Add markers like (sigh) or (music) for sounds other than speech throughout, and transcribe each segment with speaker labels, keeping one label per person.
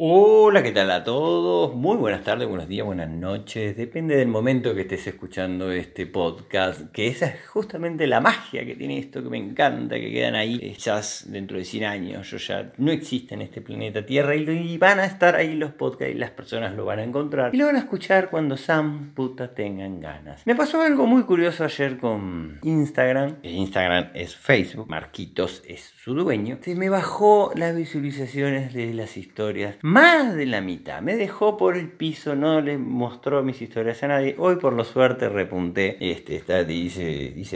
Speaker 1: Hola, ¿qué tal a todos? Muy buenas tardes, buenos días, buenas noches. Depende del momento que estés escuchando este podcast, que esa es justamente la magia que tiene esto, que me encanta, que quedan ahí hechas dentro de 100 años. Yo ya no existe en este planeta Tierra y van a estar ahí los podcasts y las personas lo van a encontrar y lo van a escuchar cuando Sam puta tengan ganas. Me pasó algo muy curioso ayer con Instagram. Instagram es Facebook, Marquitos es su dueño. Se me bajó las visualizaciones de las historias más de la mitad. Me dejó por el piso, no le mostró mis historias a nadie. Hoy por lo suerte repunté. Este, está,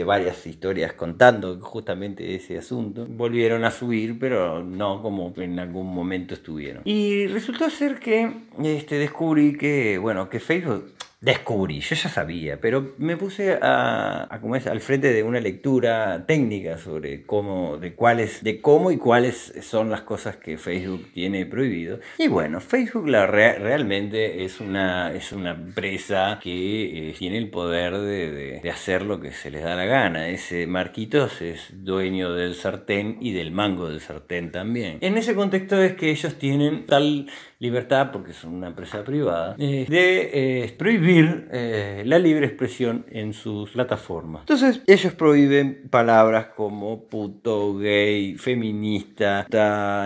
Speaker 1: varias historias contando justamente ese asunto. Volvieron a subir, pero no como en algún momento estuvieron. Y resultó ser que este, descubrí que, bueno, que Facebook descubrí, yo ya sabía, pero me puse a, a como es, al frente de una lectura técnica sobre cómo, de cuáles, de cómo y cuáles son las cosas que Facebook tiene prohibido. Y bueno, Facebook la realmente es una, es una empresa que eh, tiene el poder de, de, hacer lo que se les da la gana. Ese Marquitos es dueño del sartén y del mango del sartén también. En ese contexto es que ellos tienen tal libertad, porque son una empresa privada, eh, de eh, prohibir eh, la libre expresión en sus plataformas. Entonces, ellos prohíben palabras como puto, gay, feminista,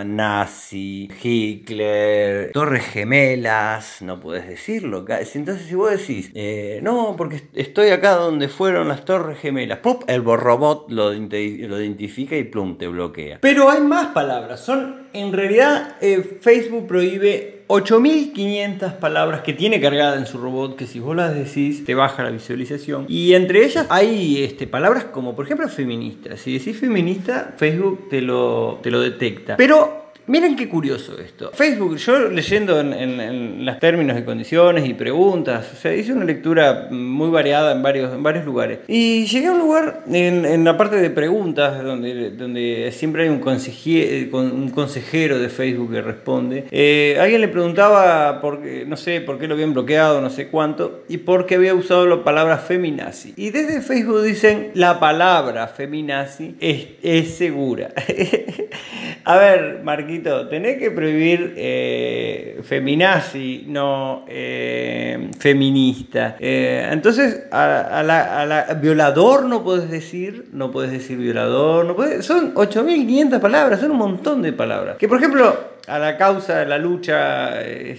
Speaker 1: nazi, Hitler, torres gemelas, no puedes decirlo. Entonces, si vos decís, no, porque estoy acá donde fueron las torres gemelas, el robot lo, lo identifica y plum, te bloquea. Pero hay más palabras, son en realidad eh, Facebook prohíbe 8500 palabras que tiene cargada en su robot que si vos las decís te baja la visualización. Y entre ellas hay este, palabras como por ejemplo feminista. Si decís feminista, Facebook te lo, te lo detecta. Pero Miren qué curioso esto. Facebook, yo leyendo en, los términos y condiciones y preguntas, o sea, hice una lectura muy variada en varios, en varios lugares. Y llegué a un lugar en, la parte de preguntas, donde, donde siempre hay un, un consejero de Facebook que responde. Eh, alguien le preguntaba, por, no sé, por qué lo habían bloqueado, no sé cuánto, y por qué había usado la palabra feminazi. Y desde Facebook dicen, la palabra feminazi es, es segura. (laughs) a ver, Marquín tenés que prohibir eh, feminazi, no eh, feminista. Eh, entonces, a, la, violador no puedes decir, no puedes decir violador, no puedes, son 8.500 palabras, son un montón de palabras. Que por ejemplo, a la causa de la lucha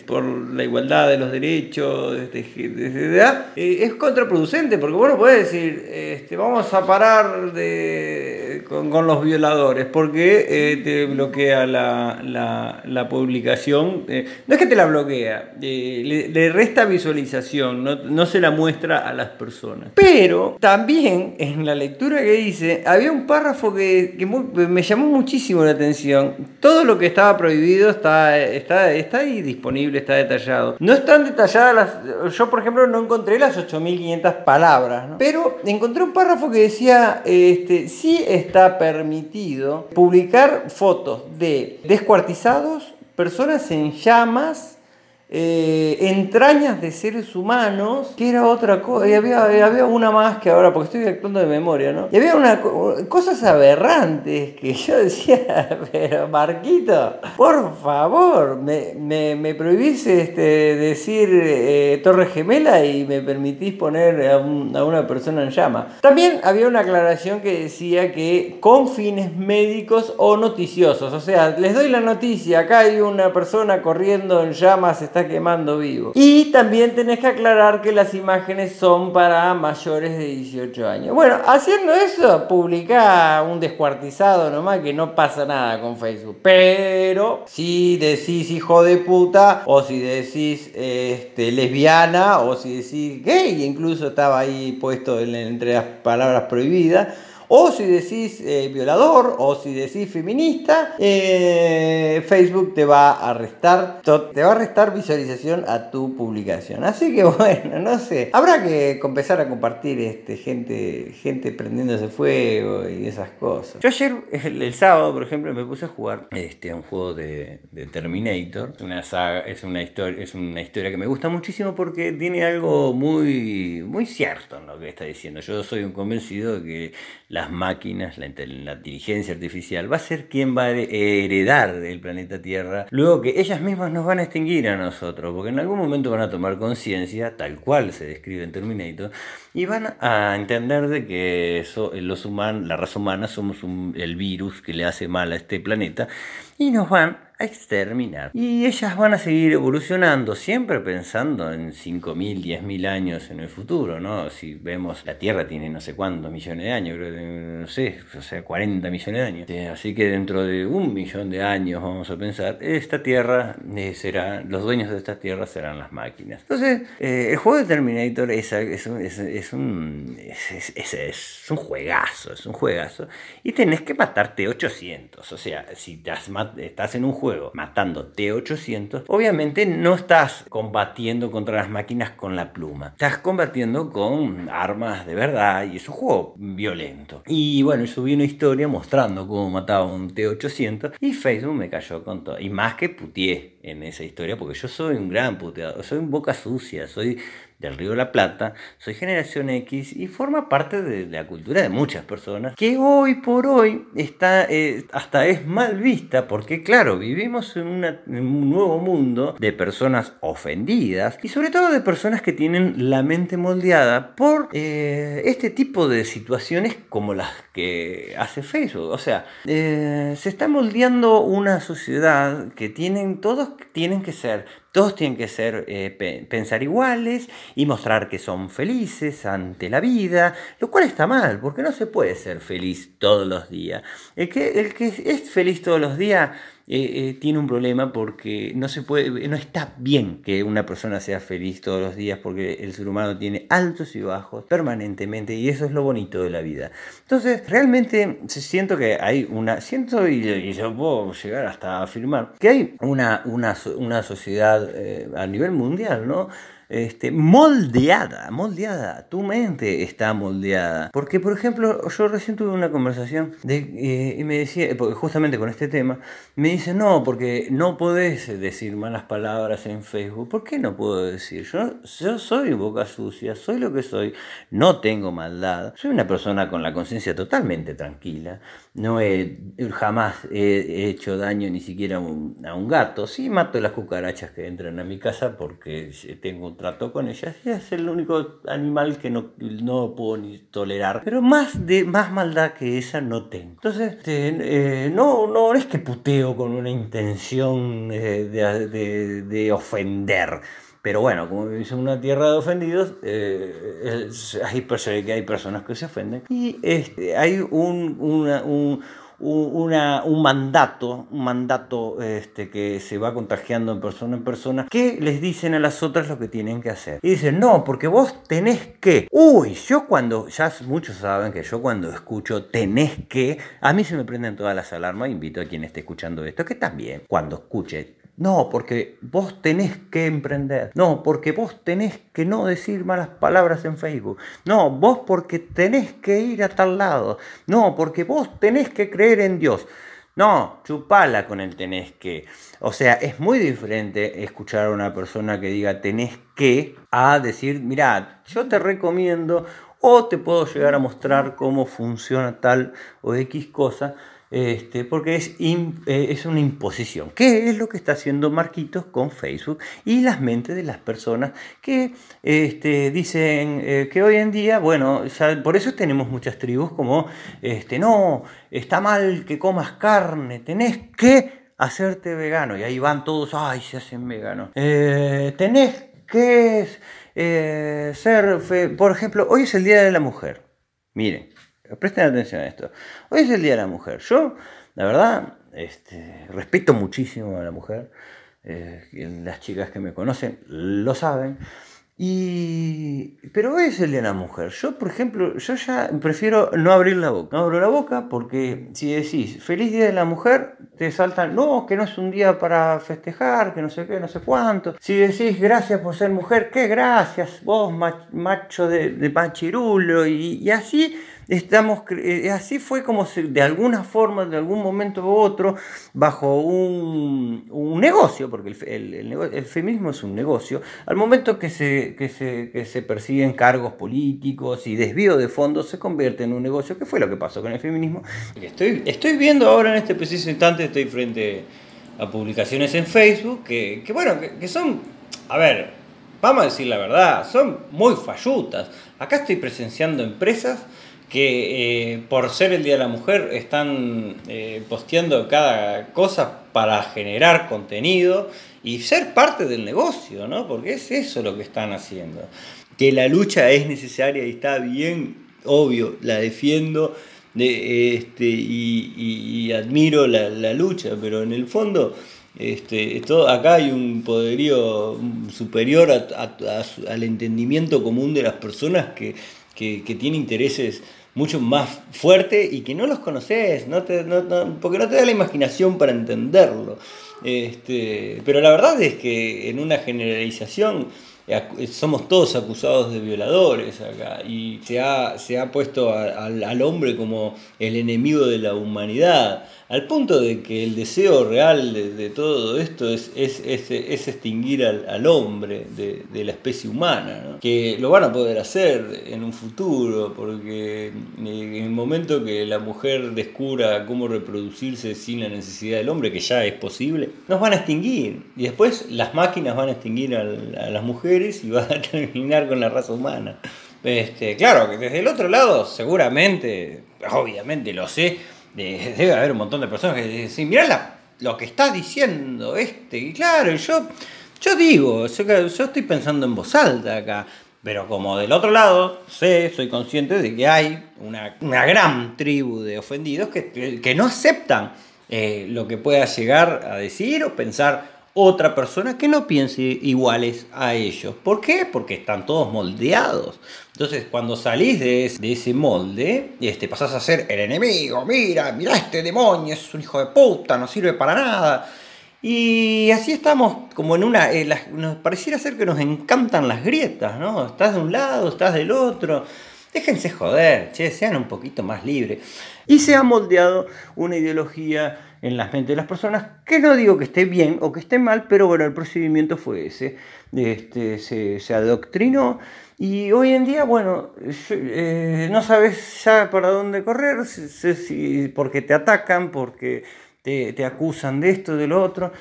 Speaker 1: por la igualdad de los derechos de, edad, eh, es contraproducente, porque bueno, puedes decir, este, vamos a parar de, con, los violadores, porque eh, te bloquea la, la, publicación. no es que te la bloquea, le, resta visualización, no, no, se la muestra a las personas. Pero también en la lectura que hice, había un párrafo que, que me llamó muchísimo la atención. Todo lo que estaba prohibido está, está, está ahí disponible, está detallado. No están detalladas las... Yo, por ejemplo, no encontré las 8.500 palabras, pero encontré un párrafo que decía, este, sí está permitido publicar fotos de descuartizados, personas en llamas, eh, entrañas de seres humanos, que era otra cosa, y había, había una más que ahora, porque estoy actuando de memoria, ¿no? Y había una, cosas aberrantes que (laughs) yo decía, pero Marquito, por favor, me, me, me prohibís este, decir eh, Torre Gemela y me permitís poner a, a una persona en llama. También había una aclaración que decía que con fines médicos o noticiosos, o sea, les doy la noticia, acá hay una persona corriendo en llamas, está quemando vivo. Y también tenés que aclarar que las imágenes son para mayores de 18 años. Bueno, haciendo eso, publica un descuartizado nomás que no pasa nada con Facebook. Pero si decís hijo de puta, o si decís este, lesbiana, o si decís gay, incluso estaba ahí puesto entre las palabras prohibidas o si decís eh, violador, o si decís feminista, eh, Facebook te va a restar, te va a restar visualización a tu publicación. Así que (laughs) bueno, no sé. Habrá que empezar a compartir este, gente, gente prendiéndose fuego y esas cosas. Yo ayer, (laughs) el, sábado, por ejemplo, me puse a jugar este, un juego de, Terminator. Una saga, es una historia, es una historia que me gusta muchísimo porque tiene algo muy, muy cierto en lo que está diciendo. Yo soy un convencido de que la las máquinas, la, inteligencia artificial, va a ser quien va a heredar el planeta Tierra, luego que ellas mismas nos van a extinguir a nosotros, porque en algún momento van a tomar conciencia, tal cual se describe en Terminator, y van a entender de que los humanos, la raza humana somos el virus que le hace mal a este planeta, y nos van a exterminar. Y ellas van a seguir evolucionando, siempre pensando en 5.000, 10.000 años en el futuro, ¿no? Si vemos, la Tierra tiene no sé cuántos millones de años, creo no sé, o sea, 40 millones de años. Eh, así que dentro de un millón de años, vamos a pensar, esta Tierra eh, será, los dueños de esta Tierra serán las máquinas. Entonces, eh, el juego de Terminator es, es, un, es, es, un, es, un juegazo, es un juegazo. Y tenés que matarte 800, o sea, si estás, en un juego matando T-800, obviamente no estás combatiendo contra las máquinas con la pluma. Estás combatiendo con armas de verdad y es un juego violento. Y bueno, subí una historia mostrando cómo mataba un T-800 y Facebook me cayó con todo. Y más que putié en esa historia porque yo soy un gran puteador, soy un boca sucia, soy del Río de la Plata, soy generación X y forma parte de la cultura de muchas personas que hoy por hoy está, eh, hasta es mal vista porque claro, vivimos en, un nuevo mundo de personas ofendidas y sobre todo de personas que tienen la mente moldeada por eh, este tipo de situaciones como las que hace Facebook. O sea, eh, se está moldeando una sociedad que tienen, todos tienen que ser todos tienen que ser, eh, pensar iguales y mostrar que son felices ante la vida, lo cual está mal, porque no se puede ser feliz todos los días. Que, el que es feliz todos los días eh, eh, tiene un problema porque no se puede, no está bien que una persona sea feliz todos los días porque el ser humano tiene altos y bajos permanentemente y eso es lo bonito de la vida. Entonces, realmente siento que hay una, siento y, yo puedo llegar hasta afirmar que hay una, una, una sociedad eh, a nivel mundial, ¿no? Este, moldeada, moldeada, tu mente está moldeada. Porque, por ejemplo, yo recién tuve una conversación eh, y me decía, justamente con este tema, me dice, no, porque no podés decir malas palabras en Facebook. ¿Por qué no puedo decir? Yo, yo soy boca sucia, soy lo que soy, no tengo maldad, soy una persona con la conciencia totalmente tranquila, no he, jamás he hecho daño ni siquiera a un, a un gato, sí mato las cucarachas que entran a mi casa porque tengo trato con ellas y es el único animal que no, no puedo ni tolerar. Pero más, de, más maldad que esa no tengo. Entonces, este, eh, no, no es que puteo con una intención eh, de, de, ofender. Pero bueno, como dice una tierra de ofendidos, eh, hay, hay personas que se ofenden. Y este, hay un, un una, un mandato, un mandato este, que se va contagiando en persona en persona, que les dicen a las otras lo que tienen que hacer. Y dicen, no, porque vos tenés que. Uy, yo cuando, ya muchos saben que yo cuando escucho tenés que, a mí se me prenden todas las alarmas, invito a quien esté escuchando esto, que también cuando escuche no, porque vos tenés que emprender. No, porque vos tenés que no decir malas palabras en Facebook. No, vos porque tenés que ir a tal lado. No, porque vos tenés que creer en Dios. No, chupala con el tenés que. O sea, es muy diferente escuchar a una persona que diga tenés que a decir, mira, yo te recomiendo o te puedo llegar a mostrar cómo funciona tal o X cosa este, porque es, eh, es una imposición. ¿Qué es lo que está haciendo Marquitos con Facebook y las mentes de las personas que este, dicen eh, que hoy en día, bueno, por eso tenemos muchas tribus como, este, no, está mal que comas carne, tenés que hacerte vegano. Y ahí van todos, ay, se hacen veganos. Eh, tenés que ser, por ejemplo, hoy es el Día de la Mujer. Miren, Presten atención a esto. Hoy es el Día de la Mujer. Yo, la verdad, este, respeto muchísimo a la mujer. Eh, las chicas que me conocen lo saben. Y, pero es el de la Mujer. Yo, por ejemplo, yo ya prefiero no abrir la boca. No abro la boca porque si decís feliz Día de la Mujer, te saltan, no, que no es un día para festejar, que no sé qué, no sé cuánto. Si decís gracias por ser mujer, qué gracias, vos macho de, de machirulo y así estamos, eh, así fue como de alguna forma, de algún momento u otro, bajo un, negocio, porque el, el, feminismo es un negocio, al momento que se, que se, que se persiguen cargos políticos y desvío de fondos, se convierte en un negocio, que fue lo que pasó con el feminismo. Estoy, estoy viendo ahora en este preciso instante, estoy frente a publicaciones en Facebook, que, bueno, que son, a ver, vamos a decir la verdad, son muy fallutas. Acá estoy presenciando empresas que eh, por ser el Día de la Mujer están eh, posteando cada cosa para generar contenido y ser parte del negocio, ¿no? Porque es eso lo que están haciendo. Que la lucha es necesaria y está bien, obvio, la defiendo de, este, y, admiro la, la lucha, pero en el fondo este, acá hay un poderío superior al entendimiento común de las personas que, que, tiene intereses mucho más fuertes y que no los conoces, no porque no te da la imaginación para entenderlo. Este, pero la verdad es que en una generalización somos todos acusados de violadores acá y se ha, se ha puesto al hombre como el enemigo de la humanidad al punto de que el deseo real de, todo esto es, es, es, extinguir al, hombre de, la especie humana, que lo van a poder hacer en un futuro, porque en el momento que la mujer descubra cómo reproducirse sin la necesidad del hombre, que ya es posible, nos van a extinguir. Y después las máquinas van a extinguir a, las mujeres y van a (laughs) terminar con la raza humana. Este, claro, que desde el otro lado, seguramente, obviamente lo sé, debe haber un montón de personas que dicen, mirá lo que está diciendo este. Y claro, yo, yo digo, yo, estoy pensando en voz alta acá. Pero como del otro lado, sé, soy consciente de que hay una, gran tribu de ofendidos que, que no aceptan eh, lo que pueda llegar a decir o pensar otra persona que no piense iguales a ellos. ¿Por qué? Porque están todos moldeados. Entonces, cuando salís de, ese molde, este, pasás a ser el enemigo. Mira, mira este demonio, es un hijo de puta, no sirve para nada. Y así estamos como en una... Eh, nos pareciera ser que nos encantan las grietas, ¿no? Estás de un lado, estás del otro. Déjense joder, che, sean un poquito más libres. Y se ha moldeado una ideología en las mentes de las personas, que no digo que esté bien o que esté mal, pero bueno, el procedimiento fue ese. Este, se, adoctrinó y hoy en día, bueno, eh, no sabes ya para dónde correr, si, porque te atacan, porque te, te acusan de esto, de lo otro.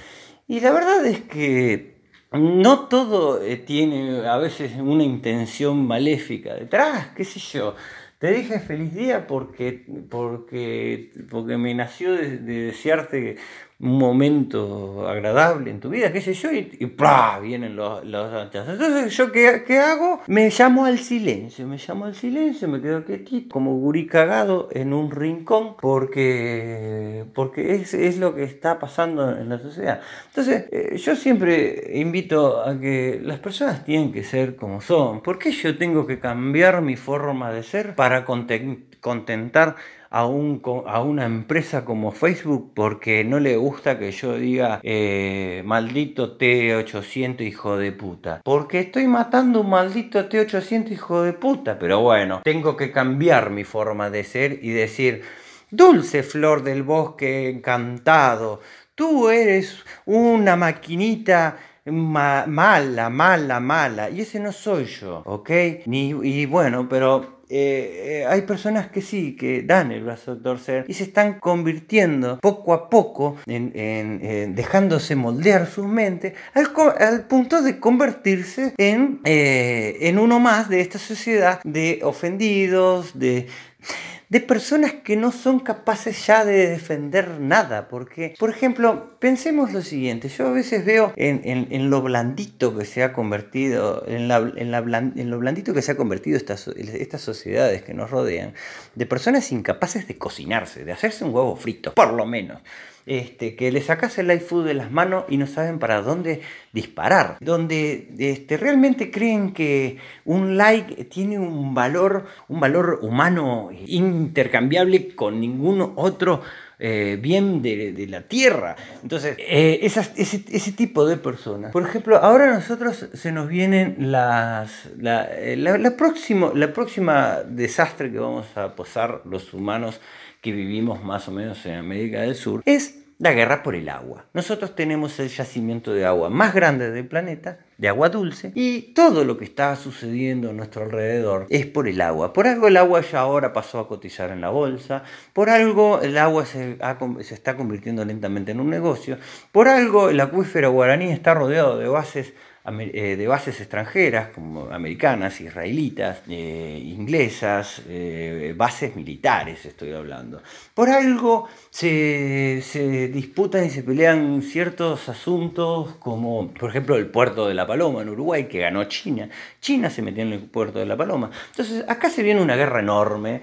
Speaker 1: Y la verdad es que no todo eh, tiene a veces una intención maléfica detrás, qué sé yo. Te dije feliz día porque, porque, porque me nació de, desearte un momento agradable en tu vida, qué sé yo, y, y vienen los, los Entonces, ¿yo qué, qué, hago? Me llamo al silencio, me llamo al silencio, me quedo quietito, como gurí cagado en un rincón, porque, porque es, es lo que está pasando en la sociedad. Entonces, eh, yo siempre invito a que las personas tienen que ser como son. ¿Por qué yo tengo que cambiar mi forma de ser para contentar a, un, a una empresa como Facebook porque no le gusta que yo diga eh, maldito T800 hijo de puta. Porque estoy matando un maldito T800 hijo de puta. Pero bueno, tengo que cambiar mi forma de ser y decir, dulce flor del bosque encantado, tú eres una maquinita mala, mala, mala. Y ese no soy yo, ¿ok? Ni, y bueno, pero eh, hay personas que sí, que dan el brazo a torcer y se están convirtiendo poco a poco en, dejándose moldear su mente al, punto de convertirse en, eh, en uno más de esta sociedad de ofendidos, de de personas que no son capaces ya de defender nada. Porque, por ejemplo, pensemos lo siguiente, yo a veces veo en, lo blandito que se ha convertido, en, en, lo blandito que se ha convertido estas, estas sociedades que nos rodean, de personas incapaces de cocinarse, de hacerse un huevo frito, por lo menos este, que le sacas el iFood de las manos y no saben para dónde disparar. Donde este, realmente creen que un like tiene un valor, un valor humano intercambiable con ningún otro eh, bien de, la tierra. Entonces, eh, ese, tipo de personas. Por ejemplo, ahora nosotros se nos vienen las... La, la, próximo, la próxima desastre que vamos a posar los humanos que vivimos más o menos en América del Sur es la guerra por el agua. Nosotros tenemos el yacimiento de agua más grande del planeta, de agua dulce, y todo lo que está sucediendo a nuestro alrededor es por el agua. Por algo el agua ya ahora pasó a cotizar en la bolsa, por algo el agua se, está convirtiendo lentamente en un negocio, por algo el acuífero guaraní está rodeado de bases de bases extranjeras, como americanas, israelitas, eh, inglesas, eh, bases militares estoy hablando. Por algo se, disputan y se pelean ciertos asuntos, como por ejemplo el puerto de la Paloma en Uruguay, que ganó China. China se metió en el puerto de la Paloma. Entonces acá se viene una guerra enorme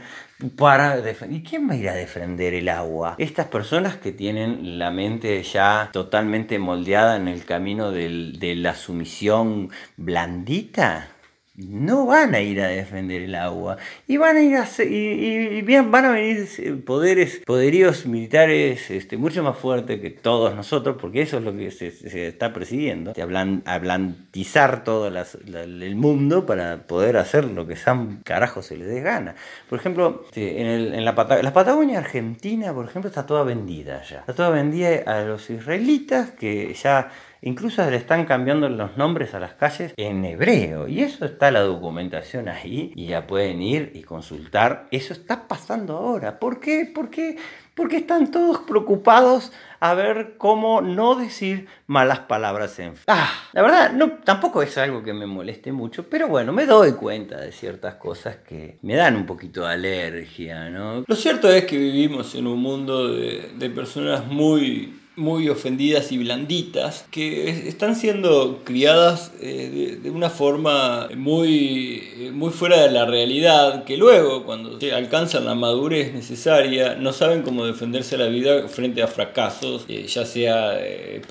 Speaker 1: para ¿Y quién va a ir a defender el agua? Estas personas que tienen la mente ya totalmente moldeada en el camino de la sumisión blandita no van a ir a defender el agua. Y van a ir a y, van a venir eh, poderes poderíos militares este, mucho más fuertes que todos nosotros porque eso es lo que se, está persiguiendo. De ablantizar todo el mundo para poder hacer lo que San carajo se les dé gana. Por ejemplo en, la, Patagonia Argentina por ejemplo está toda vendida ya. Está toda vendida a los israelitas que ya Incluso le están cambiando los nombres a las calles en hebreo. Y eso está la documentación ahí. Y ya pueden ir y consultar. Eso está pasando ahora. ¿Por qué? ¿Por qué? Porque están todos preocupados a ver cómo no decir malas palabras en... Ah, la verdad, no, tampoco es algo que me moleste mucho, pero bueno, me doy cuenta de ciertas cosas que me dan un poquito de alergia, ¿no?
Speaker 2: Lo cierto es que vivimos en un mundo de, de personas muy muy ofendidas y blanditas, que están siendo criadas eh, de, una forma muy, muy fuera de la realidad, que luego, cuando alcanzan la madurez necesaria, no saben cómo defenderse la vida frente a fracasos, eh, ya sea eh,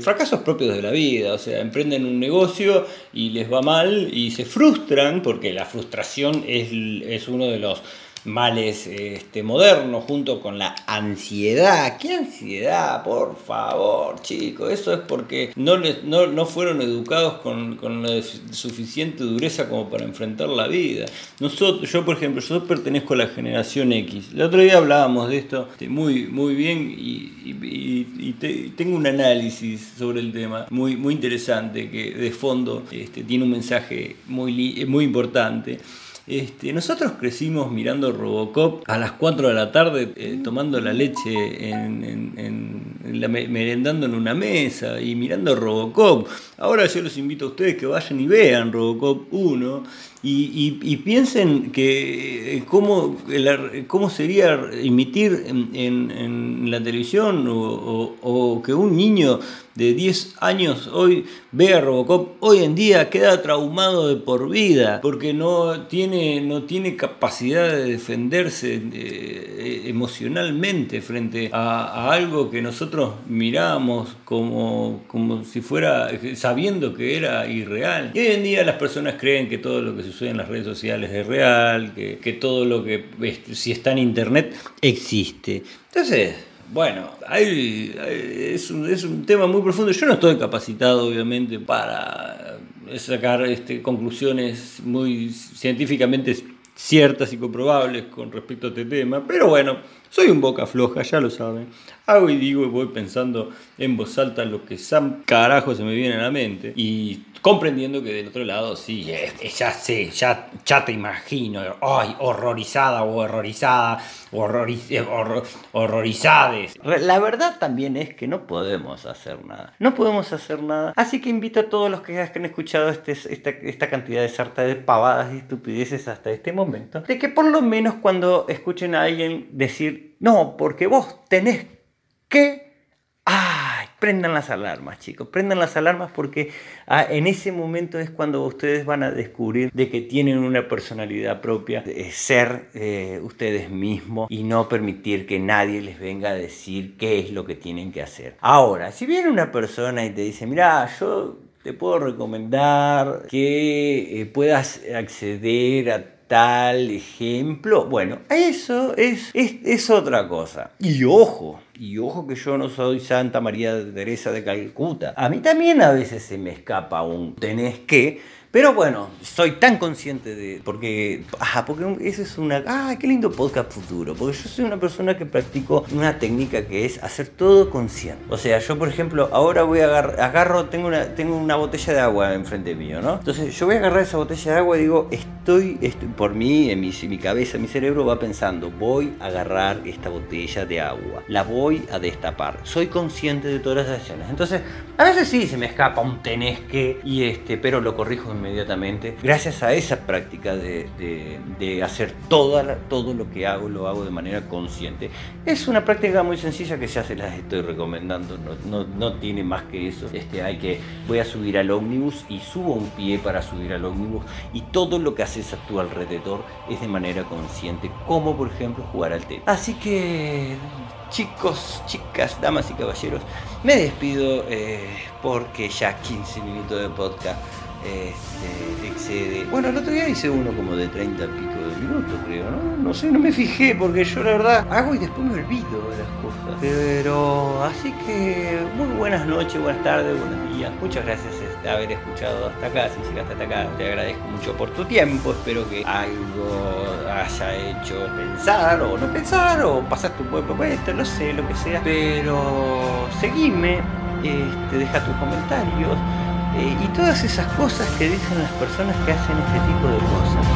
Speaker 2: fracasos propios de la vida, o sea, emprenden un negocio y les va mal y se frustran, porque la frustración es, es uno de los males este, modernos junto con la ansiedad. ¿Qué ansiedad? Por favor, chicos. Eso es porque no, les, no, no fueron educados con, con, la suficiente dureza como para enfrentar la vida. Nosotros, yo, por ejemplo, yo pertenezco a la generación X. El otro día hablábamos de esto muy, muy bien y, tengo un análisis sobre el tema muy, muy interesante que de fondo este, tiene un mensaje muy, muy importante. Este, nosotros crecimos mirando Robocop a las 4 de la tarde, eh, tomando la leche, en, merendando en una mesa y mirando Robocop. Ahora yo los invito a ustedes que vayan y vean Robocop 1 y, piensen que eh, cómo, cómo sería emitir en, la televisión o, que un niño de 10 años hoy vea Robocop, hoy en día queda traumado de por vida porque no tiene, no tiene capacidad de defenderse eh, emocionalmente frente a, algo que nosotros miramos como, como si fuera, sabiendo que era irreal. Y hoy en día las personas creen que todo lo que sucede en las redes sociales es real, que, todo lo que si está en internet existe. Entonces, bueno, hay, es, un, es, un, tema muy profundo. Yo no estoy capacitado, obviamente, para sacar este, conclusiones muy científicamente ciertas y comprobables con respecto a este tema, pero bueno, soy un boca floja, ya lo saben. Hago y digo y voy pensando en voz alta lo que Sam carajo se me viene a la mente. Y comprendiendo que del otro lado, sí, ya sé, ya, ya te imagino, ay, horrorizada o horrorizada, horroriz, eh, horrorizades.
Speaker 1: La verdad también es que no podemos hacer nada, no podemos hacer nada, así que invito a todos los que han escuchado este, esta, esta cantidad de sarta de pavadas y estupideces hasta este momento, de que por lo menos cuando escuchen a alguien decir, no, porque vos tenés que ¡Ay! Prendan las alarmas, chicos, prendan las alarmas porque ah, en ese momento es cuando ustedes van a descubrir de que tienen una personalidad propia, ser eh, ustedes mismos y no permitir que nadie les venga a decir qué es lo que tienen que hacer. Ahora, si viene una persona y te dice, mira, yo te puedo recomendar que eh, puedas acceder a tal ejemplo. Bueno, eso es, es, es otra cosa. Y ojo, y ojo que yo no soy Santa María Teresa de Calcuta. A mí también a veces se me escapa un tenés que pero bueno, soy tan consciente de. Porque. Ah, porque eso es una. Ah, qué lindo podcast futuro. Porque yo soy una persona que practico una técnica que es hacer todo consciente. O sea, yo, por ejemplo, ahora voy a agarrar. Agarro, tengo una, tengo una botella de agua enfrente mío, ¿no? Entonces, yo voy a agarrar esa botella de agua y digo, estoy. por mí, en mi, mi cabeza, mi cerebro va pensando, voy a agarrar esta botella de agua. La voy a destapar. Soy consciente de todas las acciones. Entonces, a veces sí se me escapa un tenés que. Y este, pero lo corrijo inmediatamente. Gracias a esa práctica de, de, hacer toda todo lo que hago, lo hago de manera consciente. Es una práctica muy sencilla que ya se las estoy recomendando, no, no, tiene más que eso. Este, hay que, voy a subir al ómnibus y subo un pie para subir al ómnibus y todo lo que haces a tu alrededor es de manera consciente, como por ejemplo jugar al té. Así que chicos, chicas, damas y caballeros, me despido eh, porque ya 15 minutos de podcast este, excede. Bueno, el otro día hice uno como de 30 pico de minutos, creo, ¿no? No sé, no me fijé, porque yo la verdad hago y después me olvido de las cosas. Pero así que muy buenas noches, buenas tardes, buenos días. Muchas gracias de haber escuchado hasta acá. Si llegaste hasta acá, te agradezco mucho por tu tiempo. Espero que algo haya hecho pensar o no pensar, o pasaste un buen momento, no sé, lo que sea. Pero seguime, este, deja tus comentarios. Eh, y todas esas cosas que dicen las personas que hacen este tipo de cosas.